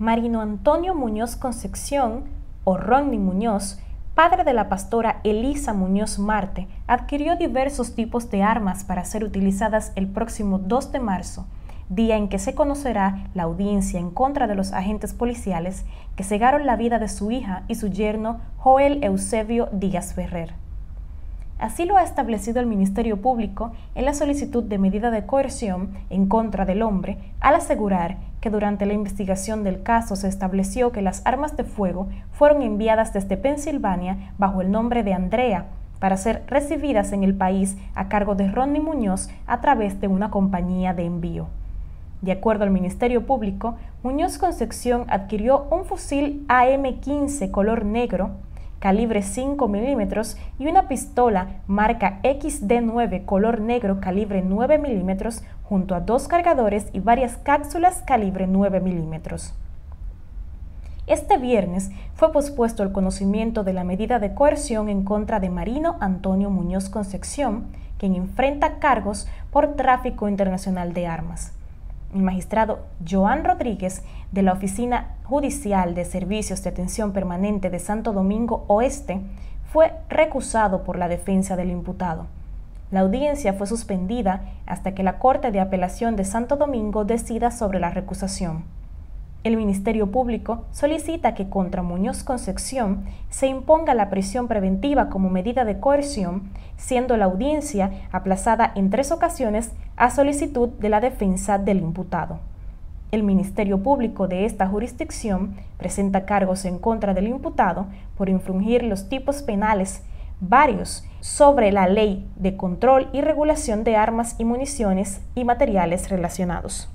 Marino Antonio Muñoz Concepción, o Ronnie Muñoz, padre de la pastora Elisa Muñoz Marte, adquirió diversos tipos de armas para ser utilizadas el próximo 2 de marzo, día en que se conocerá la audiencia en contra de los agentes policiales que cegaron la vida de su hija y su yerno Joel Eusebio Díaz Ferrer. Así lo ha establecido el Ministerio Público en la solicitud de medida de coerción en contra del hombre al asegurar que durante la investigación del caso se estableció que las armas de fuego fueron enviadas desde Pensilvania bajo el nombre de Andrea para ser recibidas en el país a cargo de Ronnie Muñoz a través de una compañía de envío. De acuerdo al Ministerio Público, Muñoz Concepción adquirió un fusil AM-15 color negro calibre 5 milímetros y una pistola marca XD9 color negro calibre 9 milímetros junto a dos cargadores y varias cápsulas calibre 9 milímetros. Este viernes fue pospuesto el conocimiento de la medida de coerción en contra de Marino Antonio Muñoz Concepción, quien enfrenta cargos por tráfico internacional de armas el magistrado Joan Rodríguez de la Oficina Judicial de Servicios de Atención Permanente de Santo Domingo Oeste fue recusado por la defensa del imputado. La audiencia fue suspendida hasta que la Corte de Apelación de Santo Domingo decida sobre la recusación. El Ministerio Público solicita que contra Muñoz Concepción se imponga la prisión preventiva como medida de coerción, siendo la audiencia aplazada en tres ocasiones a solicitud de la defensa del imputado. El Ministerio Público de esta jurisdicción presenta cargos en contra del imputado por infringir los tipos penales varios sobre la ley de control y regulación de armas y municiones y materiales relacionados.